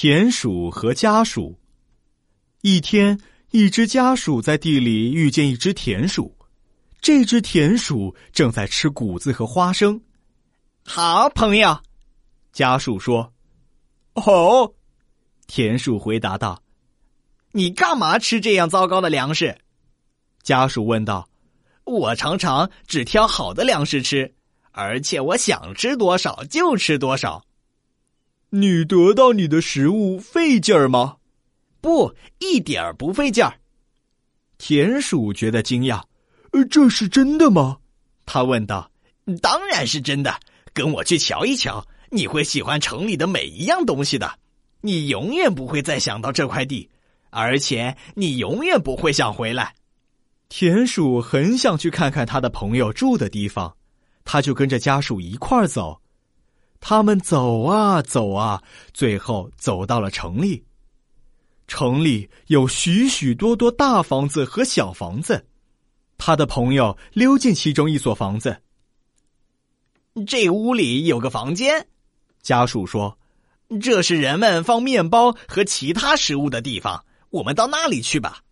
田鼠和家鼠。一天，一只家鼠在地里遇见一只田鼠，这只田鼠正在吃谷子和花生。好朋友，家鼠说：“哦。”田鼠回答道：“你干嘛吃这样糟糕的粮食？”家鼠问道：“我常常只挑好的粮食吃，而且我想吃多少就吃多少。”你得到你的食物费劲儿吗？不，一点儿不费劲儿。田鼠觉得惊讶：“呃，这是真的吗？”他问道。“当然是真的，跟我去瞧一瞧，你会喜欢城里的每一样东西的。你永远不会再想到这块地，而且你永远不会想回来。”田鼠很想去看看他的朋友住的地方，他就跟着家属一块儿走。他们走啊走啊，最后走到了城里。城里有许许多多大房子和小房子。他的朋友溜进其中一所房子。这屋里有个房间，家属说：“这是人们放面包和其他食物的地方。我们到那里去吧。”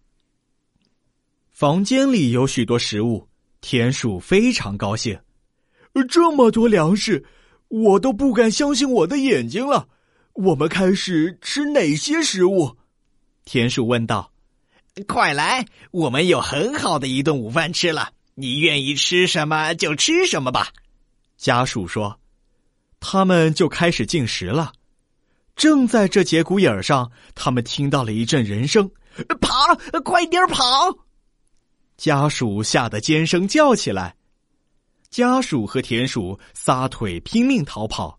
房间里有许多食物，田鼠非常高兴。这么多粮食。我都不敢相信我的眼睛了。我们开始吃哪些食物？田鼠问道。快来，我们有很好的一顿午饭吃了。你愿意吃什么就吃什么吧。家属说。他们就开始进食了。正在这节骨眼上，他们听到了一阵人声：“跑，快点跑！”家属吓得尖声叫起来。家鼠和田鼠撒腿拼命逃跑，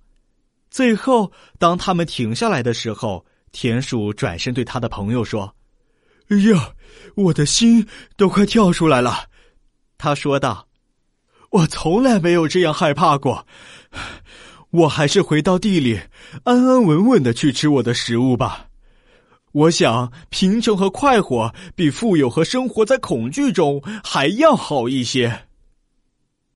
最后当他们停下来的时候，田鼠转身对他的朋友说：“哎呀，我的心都快跳出来了。”他说道：“我从来没有这样害怕过。我还是回到地里，安安稳稳的去吃我的食物吧。我想，贫穷和快活比富有和生活在恐惧中还要好一些。”